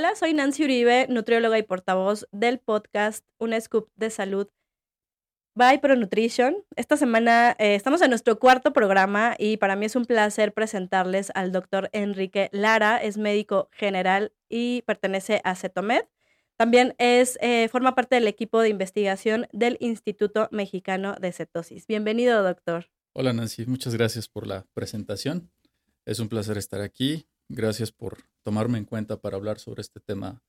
Hola, soy Nancy Uribe, nutrióloga y portavoz del podcast Un Scoop de Salud by Pro Nutrition. Esta semana eh, estamos en nuestro cuarto programa y para mí es un placer presentarles al doctor Enrique Lara, es médico general y pertenece a CETOMED. También es, eh, forma parte del equipo de investigación del Instituto Mexicano de Cetosis. Bienvenido, doctor. Hola, Nancy. Muchas gracias por la presentación. Es un placer estar aquí. Gracias por tomarme en cuenta para hablar sobre este tema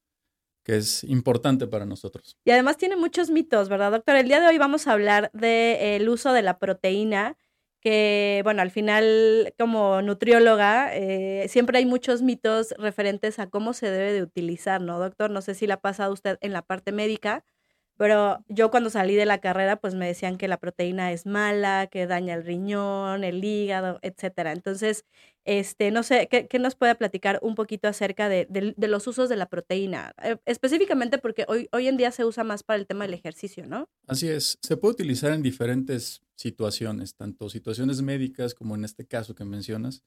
que es importante para nosotros. Y además tiene muchos mitos, ¿verdad, doctor? El día de hoy vamos a hablar del uso de la proteína, que, bueno, al final, como nutrióloga, eh, siempre hay muchos mitos referentes a cómo se debe de utilizar, ¿no, doctor? No sé si la ha pasado usted en la parte médica, pero yo cuando salí de la carrera, pues me decían que la proteína es mala, que daña el riñón, el hígado, etcétera. Entonces, este, no sé, ¿qué, nos puede platicar un poquito acerca de, los usos de la proteína? Eh, específicamente porque hoy, hoy en día se usa más para el tema del ejercicio, ¿no? Así es, se puede utilizar en diferentes situaciones, tanto situaciones médicas como en este caso que mencionas,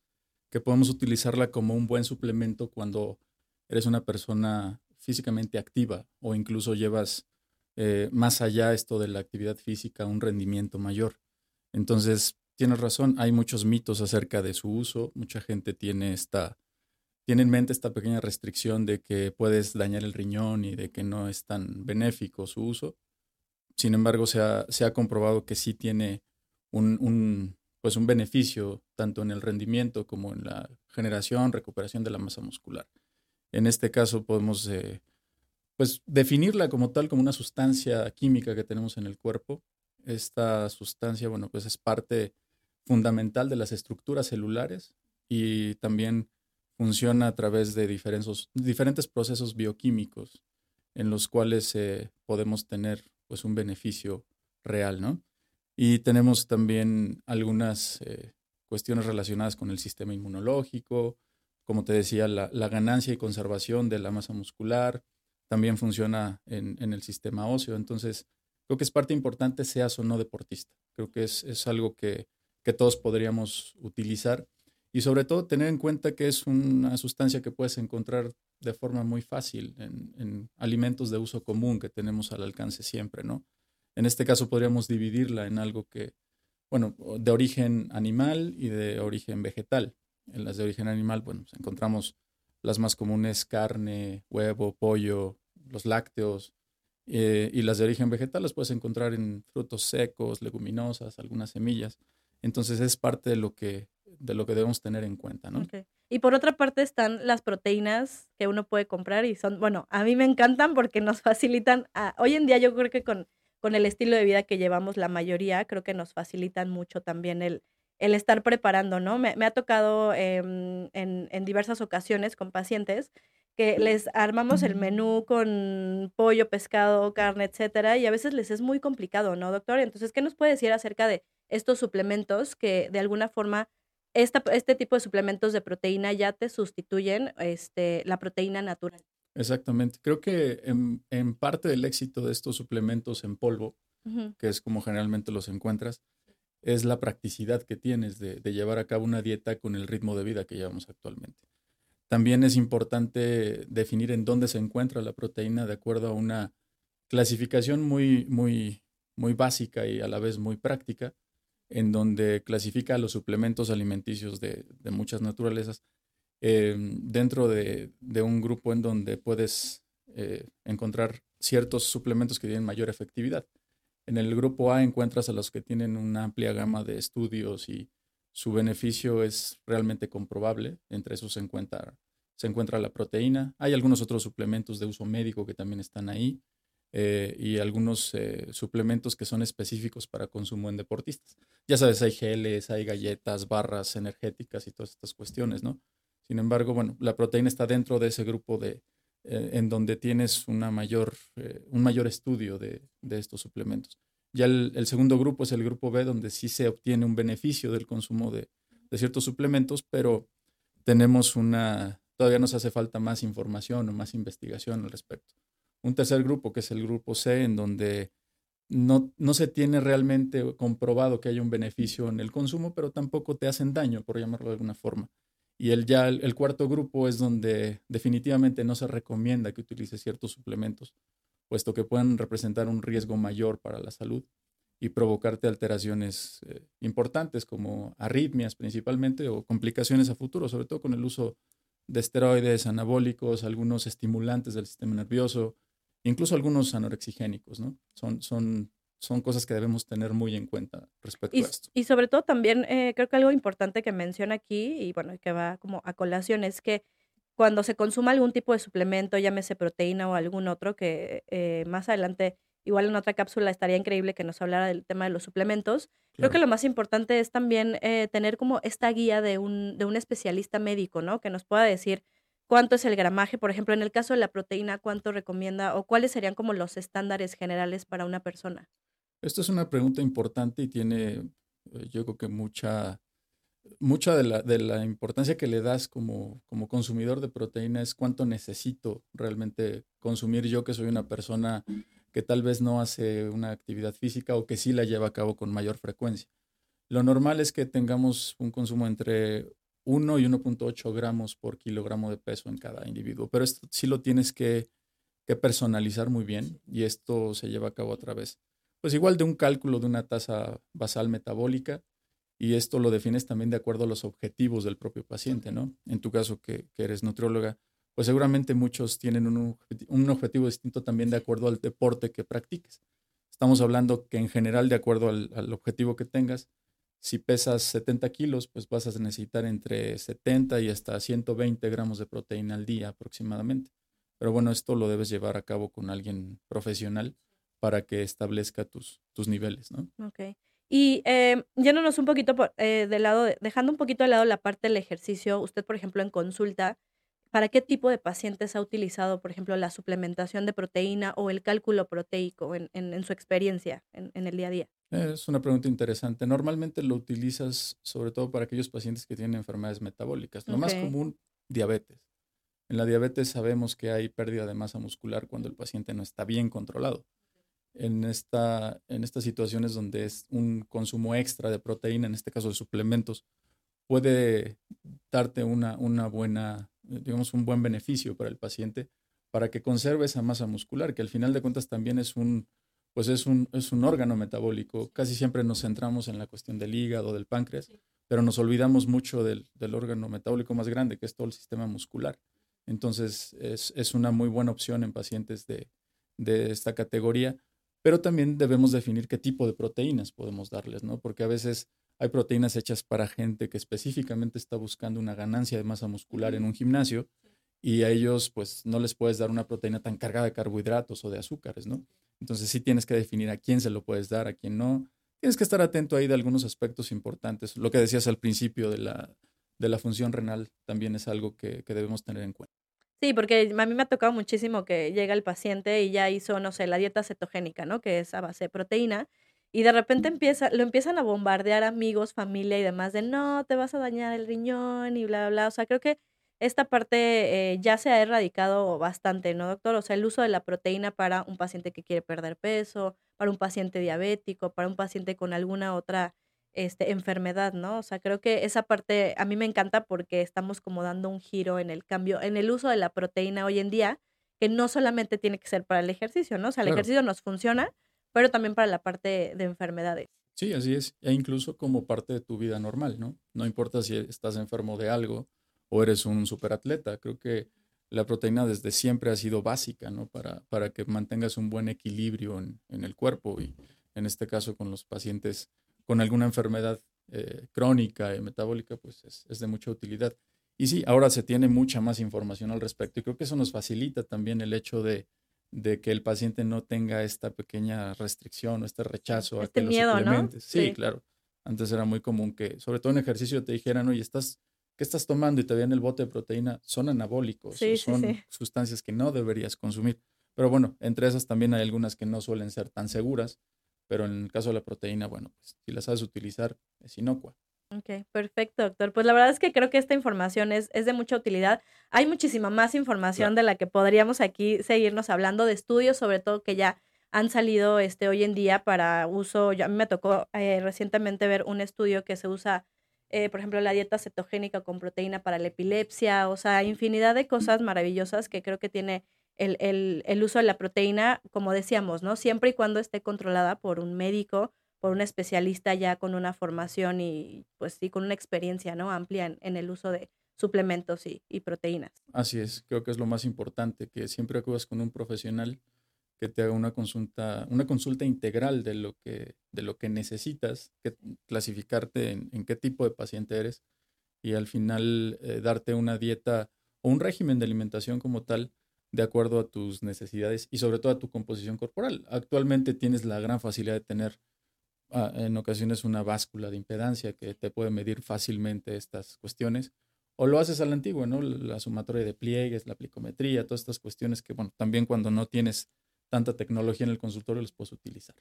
que podemos utilizarla como un buen suplemento cuando eres una persona físicamente activa o incluso llevas eh, más allá esto de la actividad física, un rendimiento mayor. Entonces, tienes razón, hay muchos mitos acerca de su uso. Mucha gente tiene esta, tiene en mente esta pequeña restricción de que puedes dañar el riñón y de que no es tan benéfico su uso. Sin embargo, se ha, se ha comprobado que sí tiene un, un, pues un beneficio tanto en el rendimiento como en la generación, recuperación de la masa muscular. En este caso podemos eh, pues definirla como tal, como una sustancia química que tenemos en el cuerpo. Esta sustancia, bueno, pues es parte fundamental de las estructuras celulares y también funciona a través de diferentes, procesos bioquímicos en los cuales eh, podemos tener pues un beneficio real, ¿no? Y tenemos también algunas eh, cuestiones relacionadas con el sistema inmunológico, como te decía, la, la, ganancia y conservación de la masa muscular, también funciona en, el sistema óseo. Entonces, creo que es parte importante, seas o no deportista. Creo que es, algo que, todos podríamos utilizar y sobre todo tener en cuenta que es una sustancia que puedes encontrar de forma muy fácil en, alimentos de uso común que tenemos al alcance siempre, ¿no? En este caso podríamos dividirla en algo que, bueno, de origen animal y de origen vegetal. En las de origen animal, bueno, pues encontramos las más comunes, carne, huevo, pollo, los lácteos, eh, y las de origen vegetal las puedes encontrar en frutos secos, leguminosas, algunas semillas. Entonces es parte de lo que, de lo que debemos tener en cuenta, ¿no? Y por otra parte están las proteínas que uno puede comprar y son, bueno, a mí me encantan porque nos facilitan, hoy en día yo creo que con, con el estilo de vida que llevamos la mayoría, creo que nos facilitan mucho también el, el estar preparando, ¿no? Me, ha tocado em, en, diversas ocasiones con pacientes que les armamos el menú con pollo, pescado, carne, etcétera, y a veces les es muy complicado, ¿no, doctor? Entonces, ¿qué nos puede decir acerca de estos suplementos que de alguna forma esta, este tipo de suplementos de proteína ya te sustituyen este, la proteína natural? Exactamente. Creo que en, parte del éxito de estos suplementos en polvo, que es como generalmente los encuentras, es la practicidad que tienes de, llevar a cabo una dieta con el ritmo de vida que llevamos actualmente. También es importante definir en dónde se encuentra la proteína de acuerdo a una clasificación muy, muy, muy básica y a la vez muy práctica, en donde clasifica los suplementos alimenticios de, muchas naturalezas eh, dentro de, un grupo en donde puedes eh, encontrar ciertos suplementos que tienen mayor efectividad. En el grupo A encuentras a los que tienen una amplia gama de estudios y su beneficio es realmente comprobable. Entre esos se encuentra, se encuentra la proteína. Hay algunos otros suplementos de uso médico que también están ahí eh, y algunos eh, suplementos que son específicos para consumo en deportistas. Ya sabes, hay geles, hay galletas, barras energéticas y todas estas cuestiones, ¿no? Sin embargo, bueno, la proteína está dentro de ese grupo de, eh, en donde tienes una mayor, eh, un mayor estudio de, estos suplementos. Ya el, segundo grupo es el grupo B, donde sí se obtiene un beneficio del consumo de, ciertos suplementos, pero tenemos una, todavía nos hace falta más información o más investigación al respecto. Un tercer grupo, que es el grupo C, en donde no, no, se tiene realmente comprobado que haya un beneficio en el consumo, pero tampoco te hacen daño, por llamarlo de alguna forma. Y el, ya el, cuarto grupo es donde definitivamente no se recomienda que utilices ciertos suplementos, puesto que pueden representar un riesgo mayor para la salud y provocarte alteraciones eh, importantes como arritmias principalmente o complicaciones a futuro, sobre todo con el uso de esteroides anabólicos, algunos estimulantes del sistema nervioso, incluso algunos anorexigénicos, ¿no? Son, son son cosas que debemos tener muy en cuenta respecto y, a esto. Y sobre todo también eh, creo que algo importante que menciona aquí y bueno, que va como a colación es que cuando se consuma algún tipo de suplemento, llámese proteína o algún otro, que eh, más adelante, igual en otra cápsula estaría increíble que nos hablara del tema de los suplementos. Creo que lo más importante es también eh, tener como esta guía de un, de un especialista médico, ¿no? Que nos pueda decir cuánto es el gramaje, por ejemplo, en el caso de la proteína, cuánto recomienda o cuáles serían como los estándares generales para una persona. Esto es una pregunta importante y tiene, eh, yo creo que mucha, mucha de la, de la importancia que le das como, como consumidor de proteína es cuánto necesito realmente consumir yo, que soy una persona que tal vez no hace una actividad física o que sí la lleva a cabo con mayor frecuencia. Lo normal es que tengamos un consumo entre 1 y 1.8 gramos por kilogramo de peso en cada individuo, pero esto sí lo tienes que, que personalizar muy bien y esto se lleva a cabo a través pues igual de un cálculo de una tasa basal metabólica y esto lo defines también de acuerdo a los objetivos del propio paciente, ¿no? En tu caso que, eres nutrióloga, pues seguramente muchos tienen un, un, objetivo distinto también de acuerdo al deporte que practiques. Estamos hablando que en general, de acuerdo al, al objetivo que tengas, si pesas 70 kilos, pues vas a necesitar entre 70 y hasta 120 gramos de proteína al día aproximadamente. Pero bueno, esto lo debes llevar a cabo con alguien profesional para que establezca tus, tus niveles, ¿no? Ok. Y eh, yéndonos un poquito por, eh, de lado, dejando un poquito de lado la parte del ejercicio, usted, por ejemplo, en consulta, ¿para qué tipo de pacientes ha utilizado, por ejemplo, la suplementación de proteína o el cálculo proteico en, en, su experiencia en, en, el día a día? Es una pregunta interesante. Normalmente lo utilizas sobre todo para aquellos pacientes que tienen enfermedades metabólicas. Lo más común, diabetes. En la diabetes sabemos que hay pérdida de masa muscular cuando el paciente no está bien controlado en, esta, en estas situaciones donde es un consumo extra de proteína, en este caso de suplementos, puede darte una, una buena, digamos, un buen beneficio para el paciente para que conserve esa masa muscular, que al final de cuentas también es un, pues es un, es un órgano metabólico. Casi siempre nos centramos en la cuestión del hígado, del páncreas, pero nos olvidamos mucho del, del, órgano metabólico más grande, que es todo el sistema muscular. Entonces, es, es una muy buena opción en pacientes de, de esta categoría pero también debemos definir qué tipo de proteínas podemos darles, ¿no? Porque a veces hay proteínas hechas para gente que específicamente está buscando una ganancia de masa muscular en un gimnasio y a ellos pues no les puedes dar una proteína tan cargada de carbohidratos o de azúcares, ¿no? Entonces sí tienes que definir a quién se lo puedes dar, a quién no. Tienes que estar atento ahí de algunos aspectos importantes. Lo que decías al principio de la, de la función renal también es algo que debemos tener en cuenta. Sí, porque a mí me ha tocado muchísimo que llega el paciente y ya hizo, no sé, la dieta cetogénica, ¿no? Que es a base de proteína. Y de repente empieza, lo empiezan a bombardear amigos, familia y demás de no, te vas a dañar el riñón y bla, bla, bla. O sea, creo que esta parte eh, ya se ha erradicado bastante, ¿no, doctor? O sea, el uso de la proteína para un paciente que quiere perder peso, para un paciente diabético, para un paciente con alguna otra este, enfermedad, ¿no? O sea, creo que esa parte a mí me encanta porque estamos como dando un giro en el cambio, en el uso de la proteína hoy en día, que no solamente tiene que ser para el ejercicio, ¿no? O sea, el ejercicio nos funciona, pero también para la parte de enfermedades. Sí, así es, e incluso como parte de tu vida normal, ¿no? No importa si estás enfermo de algo o eres un superatleta, creo que la proteína desde siempre ha sido básica, ¿no? Para, para que mantengas un buen equilibrio en, en el cuerpo y en este caso con los pacientes con alguna enfermedad eh, crónica y metabólica, pues es, de mucha utilidad. Y sí, ahora se tiene mucha más información al respecto y creo que eso nos facilita también el hecho de, que el paciente no tenga esta pequeña restricción o este rechazo este a que miedo, ¿no? Sí, claro. Antes era muy común que, sobre todo en ejercicio, te dijeran, oye, estás, ¿qué estás tomando? Y te veían el bote de proteína. Son anabólicos, son sustancias que no deberías consumir. Pero bueno, entre esas también hay algunas que no suelen ser tan seguras pero en el caso de la proteína, bueno, pues si la sabes utilizar, es inocua. Ok, perfecto, doctor. Pues la verdad es que creo que esta información es, es de mucha utilidad. Hay muchísima más información de la que podríamos aquí seguirnos hablando, de estudios sobre todo que ya han salido este, hoy en día para uso. a mí me tocó eh, recientemente ver un estudio que se usa eh, por ejemplo, la dieta cetogénica con proteína para la epilepsia, o sea, infinidad de cosas maravillosas que creo que tiene el, el, el uso de la proteína, como decíamos, ¿no? Siempre y cuando esté controlada por un médico, por un especialista ya con una formación y pues sí, con una experiencia, ¿no? Amplia en, en el uso de suplementos y, y, proteínas. Así es, creo que es lo más importante, que siempre acudas con un profesional que te haga una consulta, una consulta integral de lo que, de lo que necesitas, que clasificarte en, en qué tipo de paciente eres y al final eh, darte una dieta o un régimen de alimentación como tal de acuerdo a tus necesidades y sobre todo a tu composición corporal. Actualmente tienes la gran facilidad de tener ah, en ocasiones una báscula de impedancia que te puede medir fácilmente estas cuestiones. O lo haces a la antigua, ¿no? La sumatoria de pliegues, la plicometría, todas estas cuestiones que, bueno, también cuando no tienes tanta tecnología en el consultorio los puedes utilizar.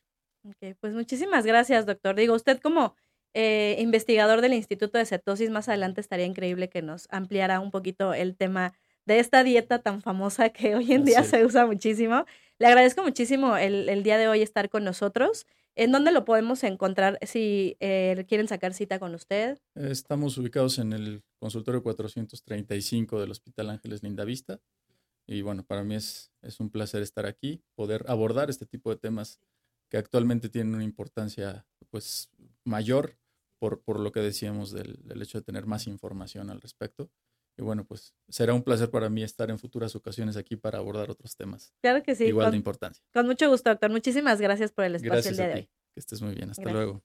Ok, pues muchísimas gracias, doctor. Digo, usted como eh, investigador del Instituto de Cetosis, más adelante estaría increíble que nos ampliara un poquito el tema de esta dieta tan famosa que hoy en día se usa muchísimo. Le agradezco muchísimo el, el, día de hoy estar con nosotros. ¿En dónde lo podemos encontrar si eh, quieren sacar cita con usted? Estamos ubicados en el consultorio 435 del Hospital Ángeles Lindavista. Y bueno, para mí es, es un placer estar aquí, poder abordar este tipo de temas que actualmente tienen una importancia pues mayor por, por lo que decíamos del, del hecho de tener más información al respecto. Y bueno, pues será un placer para mí estar en futuras ocasiones aquí para abordar otros temas. Claro que sí. Igual con, de importancia. Con mucho gusto, doctor. Muchísimas gracias por el espacio gracias el día a ti. de hoy. Que estés muy bien. Hasta Gracias. luego.